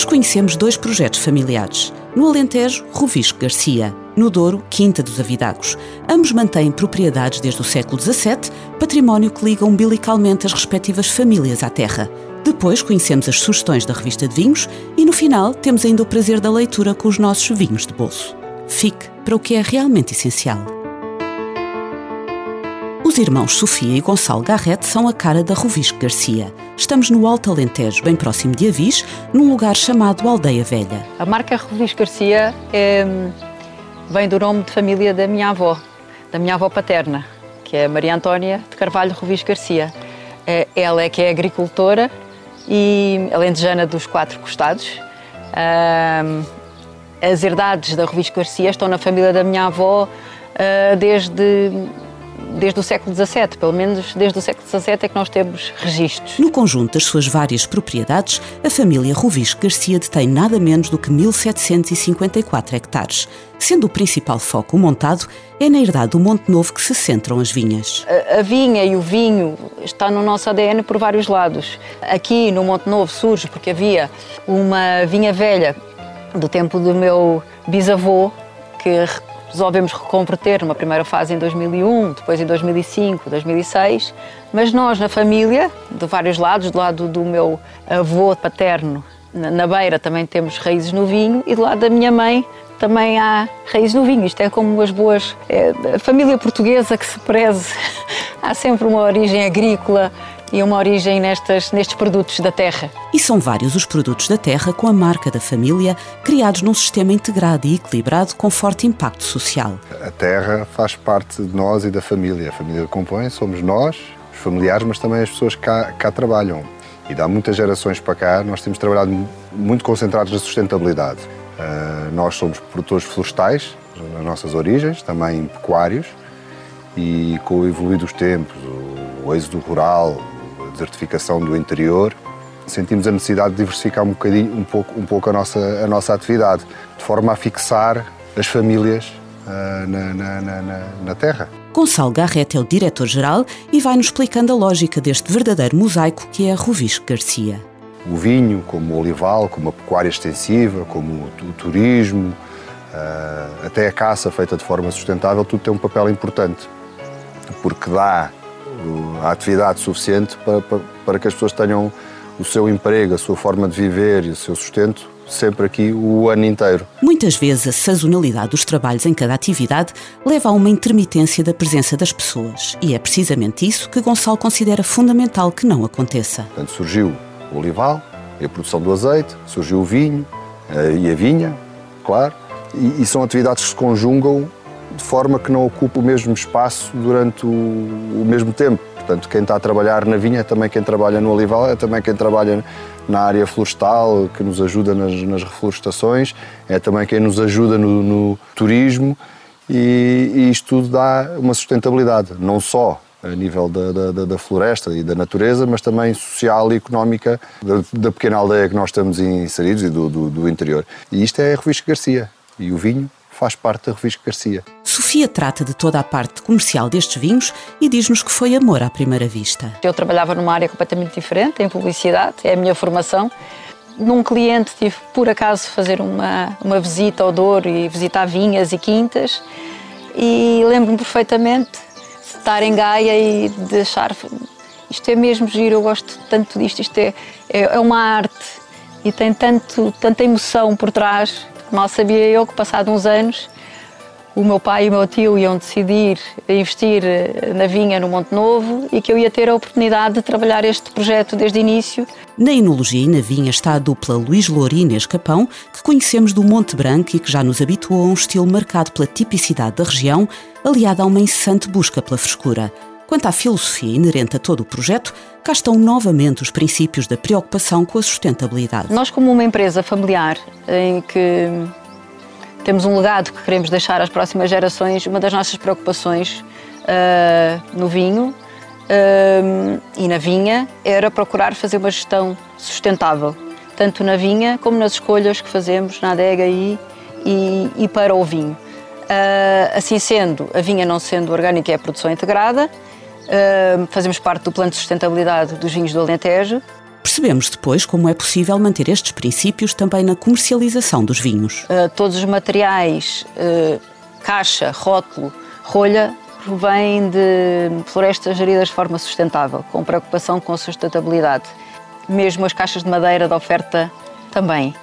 Hoje conhecemos dois projetos familiares. No Alentejo, Rovisco Garcia. No Douro, Quinta dos Avidagos. Ambos mantêm propriedades desde o século XVII, património que liga umbilicalmente as respectivas famílias à terra. Depois conhecemos as sugestões da revista de vinhos e no final temos ainda o prazer da leitura com os nossos vinhos de bolso. Fique para o que é realmente essencial. Os irmãos Sofia e Gonçalo Garrett são a cara da Rovisco Garcia. Estamos no Alto Alentejo, bem próximo de Avis, num lugar chamado Aldeia Velha. A marca Rovisco Garcia é, vem do nome de família da minha avó, da minha avó paterna, que é Maria Antónia de Carvalho Rovisco Garcia. É, ela é que é agricultora e alentejana dos quatro costados. As herdades da Rovisco Garcia estão na família da minha avó ah, desde desde o século XVII, pelo menos desde o século XVII é que nós temos registros. No conjunto das suas várias propriedades, a família Rovisco Garcia detém nada menos do que 1.754 hectares, sendo o principal foco montado é na herdade do Monte Novo que se centram as vinhas. A, a, vinha e o vinho está no nosso ADN por vários lados. Aqui no Monte Novo surge porque havia uma vinha velha do tempo do meu bisavô que resolvemos reconverter numa primeira fase em 2001, depois em 2005, 2006, mas nós na família, de vários lados, do lado do meu avô paterno, na beira também temos raízes no vinho e do lado da minha mãe também há raízes no vinho. Isto é como as boas. É, a família portuguesa que se preze. há sempre uma origem agrícola e uma origem nestas, nestes produtos da terra. E são vários os produtos da terra com a marca da família, criados num sistema integrado e equilibrado com forte impacto social. A terra faz parte de nós e da família. A família compõe, somos nós, os familiares, mas também as pessoas que cá, cá trabalham. E dá muitas gerações para cá, nós temos trabalhado muito concentrados na sustentabilidade. Uh, nós somos produtores florestais, nas nossas origens, também pecuários, e com o evoluir dos tempos, o êxodo rural, desertificação do interior, sentimos a necessidade de diversificar um bocadinho, um pouco, um pouco a, nossa, a nossa atividade, de forma a fixar as famílias uh, na, na, na, na terra. Gonçalo Garrett é o diretor-geral e vai-nos explicando a lógica deste verdadeiro mosaico que é a Rovisco Garcia. O vinho, como o olival, como a pecuária extensiva, como o turismo, uh, até a caça feita de forma sustentável, tudo tem um papel importante, porque dá a atividade suficiente para, para, para que as pessoas tenham o seu emprego, a sua forma de viver e o seu sustento sempre aqui o ano inteiro. Muitas vezes a sazonalidade dos trabalhos em cada atividade leva a uma intermitência da presença das pessoas e é precisamente isso que Gonçalo considera fundamental que não aconteça. Portanto, surgiu o olival e a produção do azeite, surgiu o vinho eh, e a vinha, claro, e, e são atividades que se conjugam de forma que não ocupe o mesmo espaço durante o, o mesmo tempo. Portanto, quem está a trabalhar na vinha é também quem trabalha no olival, é também quem trabalha na área florestal, que nos ajuda nas, nas reflorestações, é também quem nos ajuda no, no turismo e, e, isto tudo dá uma sustentabilidade, não só a nível da, da, da floresta e da natureza, mas também social e económica da, da pequena aldeia que nós estamos inseridos e do, do, do interior. E isto é a Revista Garcia e o vinho faz parte da Revista Garcia. Sofia trata de toda a parte comercial destes vinhos e diz-nos que foi amor à primeira vista. Eu trabalhava numa área completamente diferente, em publicidade, é a minha formação. Num cliente tive, por acaso, fazer uma, uma visita ao Douro e visitar vinhas e quintas e lembro-me perfeitamente de estar em Gaia e de achar isto é mesmo giro, eu gosto tanto disto, isto é, é, é uma arte e tem tanto, tanta emoção por trás Mal sabia eu que, passados uns anos, o meu pai e o meu tio iam decidir investir eh, na vinha no Monte Novo e que eu ia ter a oportunidade de trabalhar este projeto desde o início. Na enologia e na vinha está a dupla Luís Louro e Inês Capão, que conhecemos do Monte Branco e que já nos habituou a um estilo marcado pela tipicidade da região, aliada a uma incessante busca pela frescura. Quanto à filosofia inerente a todo o projeto, cá estão novamente os princípios da preocupação com a sustentabilidade. Nós, como uma empresa familiar em que temos um legado que queremos deixar às próximas gerações. Uma das nossas preocupações uh, no vinho uh, e na vinha era procurar fazer uma gestão sustentável, tanto na vinha como nas escolhas que fazemos na adega e, e, e para o vinho. Uh, assim sendo, a vinha não sendo orgânica é produção integrada, fazemos parte do plano de sustentabilidade dos vinhos do Alentejo, Percebemos depois como é possível manter estes princípios também na comercialização dos vinhos. Uh, todos os materiais, uh, caixa, rótulo, rolha, provém de florestas geridas de forma sustentável, com preocupação com a sustentabilidade. Mesmo as caixas de madeira da oferta também.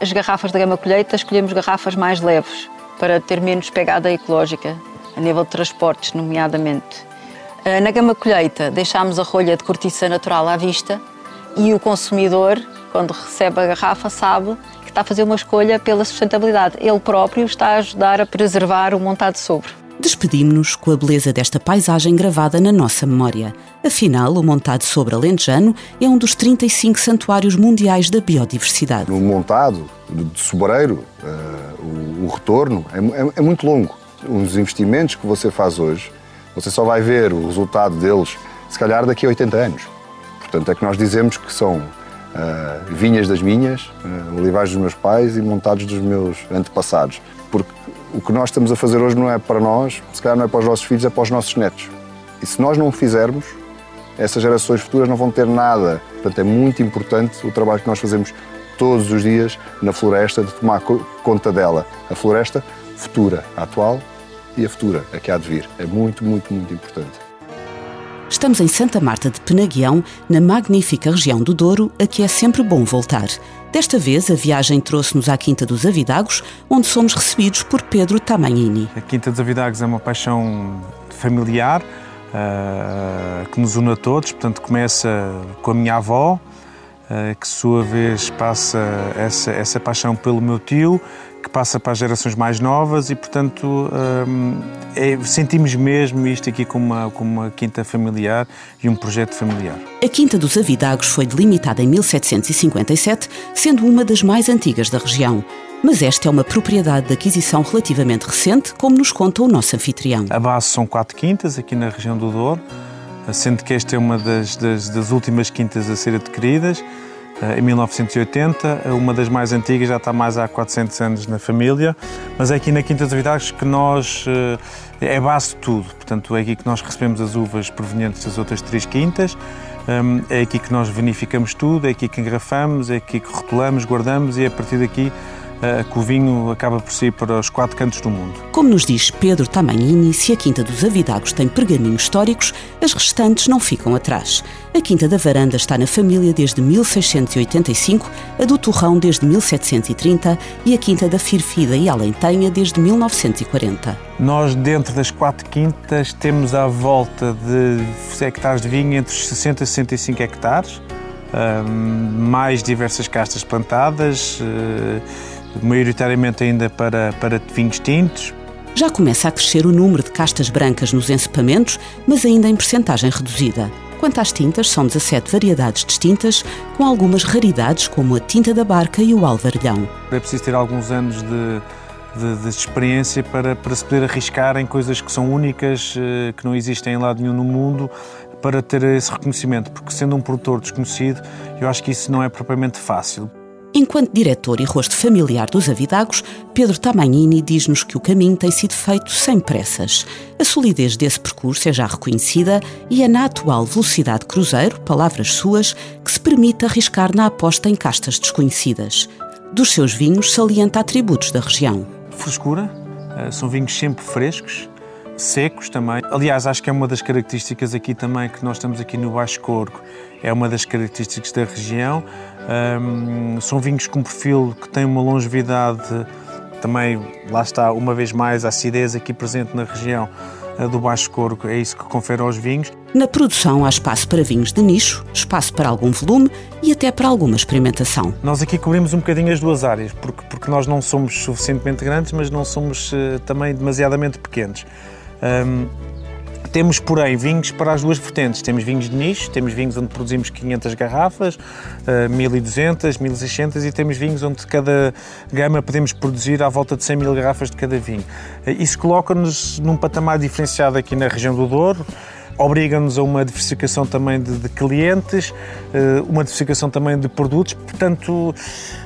As garrafas da gama colheita, escolhemos garrafas mais leves, para ter menos pegada ecológica, a nível de transportes, nomeadamente. Uh, na gama colheita, deixámos a rolha de cortiça natural à vista, e o consumidor, quando recebe a garrafa, sabe que está a fazer uma escolha pela sustentabilidade. Ele próprio está a ajudar a preservar o montado sobre. Despedimos-nos com a beleza desta paisagem gravada na nossa memória. Afinal, o Montado Sobre Alentejano é um dos 35 santuários mundiais da biodiversidade. No montado de sobreiro, uh, o, o, retorno é, é, é muito longo. Os investimentos que você faz hoje, você só vai ver o resultado deles, se calhar, daqui a 80 anos. Portanto, é que nós dizemos que são uh, vinhas das minhas, uh, olivais dos meus pais e montados dos meus antepassados. Porque o que nós estamos a fazer hoje não é para nós, se calhar não é para os nossos filhos, é para os nossos netos. E se nós não o fizermos, essas gerações futuras não vão ter nada. Portanto, é muito importante o trabalho que nós fazemos todos os dias na floresta, de tomar conta dela. A floresta futura, a atual e a futura, a que há de vir. É muito, muito, muito importante. Estamos em Santa Marta de Penaguião, na magnífica região do Douro, a que é sempre bom voltar. Desta vez, a viagem trouxe-nos à Quinta dos Avidagos, onde somos recebidos por Pedro Tamanini. A Quinta dos Avidagos é uma paixão familiar uh, que nos une a todos. Portanto, começa com a minha avó, uh, que, sua vez, passa essa, essa paixão pelo meu tio, que passa para as gerações mais novas e, portanto, hum, é, sentimos mesmo isto aqui como uma, como uma quinta familiar e um projeto familiar. A Quinta dos Avidagos foi delimitada em 1757, sendo uma das mais antigas da região. Mas esta é uma propriedade de aquisição relativamente recente, como nos conta o nosso anfitrião. A base são quatro quintas aqui na região do Douro, sendo que esta é uma das, das, das últimas quintas a ser adquiridas. Eh, em 1980, uma das mais antigas, já está mais há 400 anos na família, mas é aqui na Quinta dos Vidagos que nós, eh, é base de tudo, portanto é aqui que nós recebemos as uvas provenientes das outras três quintas, ehm, é aqui que nós vinificamos tudo, é aqui que engrafamos, é aqui que rotulamos, guardamos e a partir daqui que o vinho acaba por sair para os quatro cantos do mundo. Como nos diz Pedro Tamanini, se a Quinta dos Avidagos tem pergaminhos históricos, as restantes não ficam atrás. A Quinta da Varanda está na família desde 1685, a do Torrão desde 1730 e a Quinta da Firfida e Alentenha desde 1940. Nós, dentro das quatro quintas, temos à volta de hectares de vinho entre os 60 e 65 hectares, mais diversas castas plantadas eh, maioritariamente ainda para, para vinhos tintos. Já começa a crescer o número de castas brancas nos encepamentos, mas ainda em percentagem reduzida. Quanto às tintas, são 17 variedades distintas, com algumas raridades como a tinta da barca e o alvarilhão. É preciso ter alguns anos de, de, de, experiência para, para se poder arriscar em coisas que são únicas, eh, que não existem em lado nenhum no mundo, para ter esse reconhecimento, porque sendo um produtor desconhecido, eu acho que isso não é propriamente fácil. Enquanto diretor e rosto familiar dos Avidagos, Pedro Tamagnini diz-nos que o caminho tem sido feito sem pressas. A solidez desse percurso é já reconhecida e é na atual velocidade cruzeiro, palavras suas, que se permite arriscar na aposta em castas desconhecidas. Dos seus vinhos salienta atributos da região. Frescura, eh, são vinhos sempre frescos, secos também. Aliás, acho que é uma das características aqui também que nós estamos aqui no Baixo Corgo, é uma das características da região. Um, são vinhos com perfil que tem uma longevidade também, lá está, uma vez mais, a acidez aqui presente na região do Baixo Corgo, é isso que confere aos vinhos. Na produção há espaço para vinhos de nicho, espaço para algum volume e até para alguma experimentação. Nós aqui cobrimos um bocadinho as duas áreas, porque, porque nós não somos suficientemente grandes, mas não somos uh, também demasiadamente pequenos. Um, Temos, porém, vinhos para as duas vertentes. Temos vinhos de nicho, temos vinhos onde produzimos 500 garrafas, 1200, 1600 e temos vinhos onde cada gama podemos produzir à volta de 100 mil garrafas de cada vinho. Isso coloca-nos num patamar diferenciado aqui na região do Douro obriga-nos a uma diversificação também de, de, clientes, eh, uma diversificação também de produtos, portanto,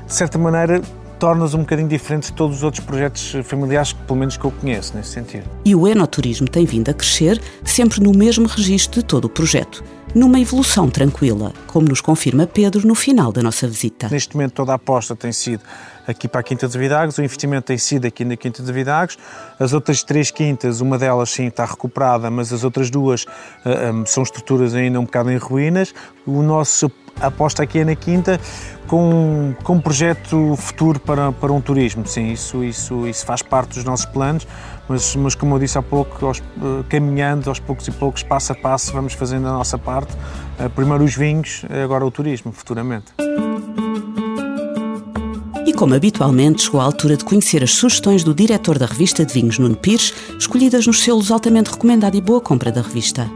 de certa maneira, torna-nos um bocadinho diferente de todos os outros projetos familiares, pelo menos que eu conheço, nesse sentido. E o enoturismo tem vindo a crescer, sempre no mesmo registro de todo o projeto numa evolução tranquila, como nos confirma Pedro no final da nossa visita. Neste momento toda a aposta tem sido aqui para a Quinta dos Vidagos, o investimento tem sido aqui na Quinta dos Vidagos. As outras três quintas, uma delas sim está recuperada, mas as outras duas uh, eh, um, são estruturas ainda um bocado em ruínas. O nosso aposta aqui é na Quinta com, com um projeto futuro para, para um turismo. Sim, isso, isso, isso faz parte dos nossos planos, mas, mas como eu disse há pouco, aos, uh, caminhando aos poucos e poucos, passo a passo, vamos fazendo a nossa parte. Uh, primeiro os vinhos, agora o turismo, futuramente. E como habitualmente, chegou a altura de conhecer as sugestões do diretor da revista de vinhos, Nuno Pires, escolhidas nos selos altamente recomendado e boa compra da revista.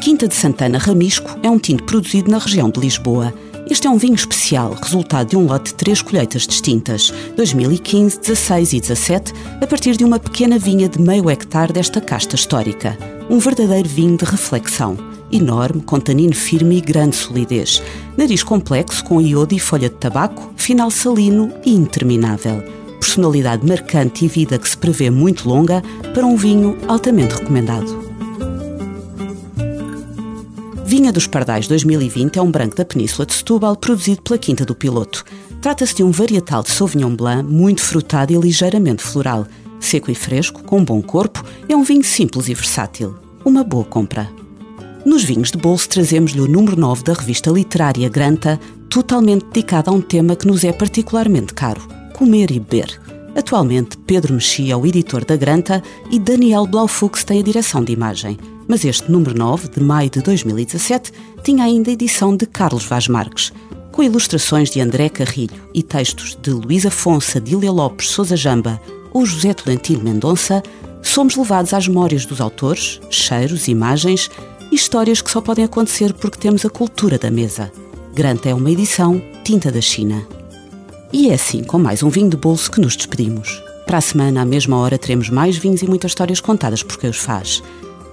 Quinta de Santana Ramisco é um tinto produzido na região de Lisboa. Este é um vinho especial, resultado de um lote de três colheitas distintas, 2015, 16 e 17, a partir de uma pequena vinha de meio hectare desta casta histórica. Um verdadeiro vinho de reflexão enorme, com tanino firme e grande solidez. Nariz complexo, com iodo e folha de tabaco, final salino e interminável. Personalidade marcante e vida que se prevê muito longa para um vinho altamente recomendado. Vinha dos Pardais 2020 é um branco da Península de Setúbal produzido pela Quinta do Piloto. Trata-se de um varietal de Sauvignon Blanc muito frutado e ligeiramente floral. Seco e fresco, com bom corpo, é um vinho simples e versátil. Uma boa compra. Nos vinhos de bolso trazemos-lhe o número 9 da revista literária Granta, totalmente dedicada a um tema que nos é particularmente caro: comer e beber. Atualmente, Pedro Mexia é o editor da Granta e Daniel Blaufux tem a direção de imagem. Mas este número 9, de maio de 2017, tinha ainda edição de Carlos Vaz Marques, com ilustrações de André Carrilho e textos de Luísa Afonso, Dília Lopes, Sousa Jamba ou José Tolentino Mendonça, somos levados às memórias dos autores, cheiros, imagens e histórias que só podem acontecer porque temos a cultura da mesa. Granta é uma edição Tinta da China. E é assim, com mais um vinho de bolso, que nos despedimos. Para a semana, à mesma hora, teremos mais vinhos e muitas histórias contadas por quem os faz.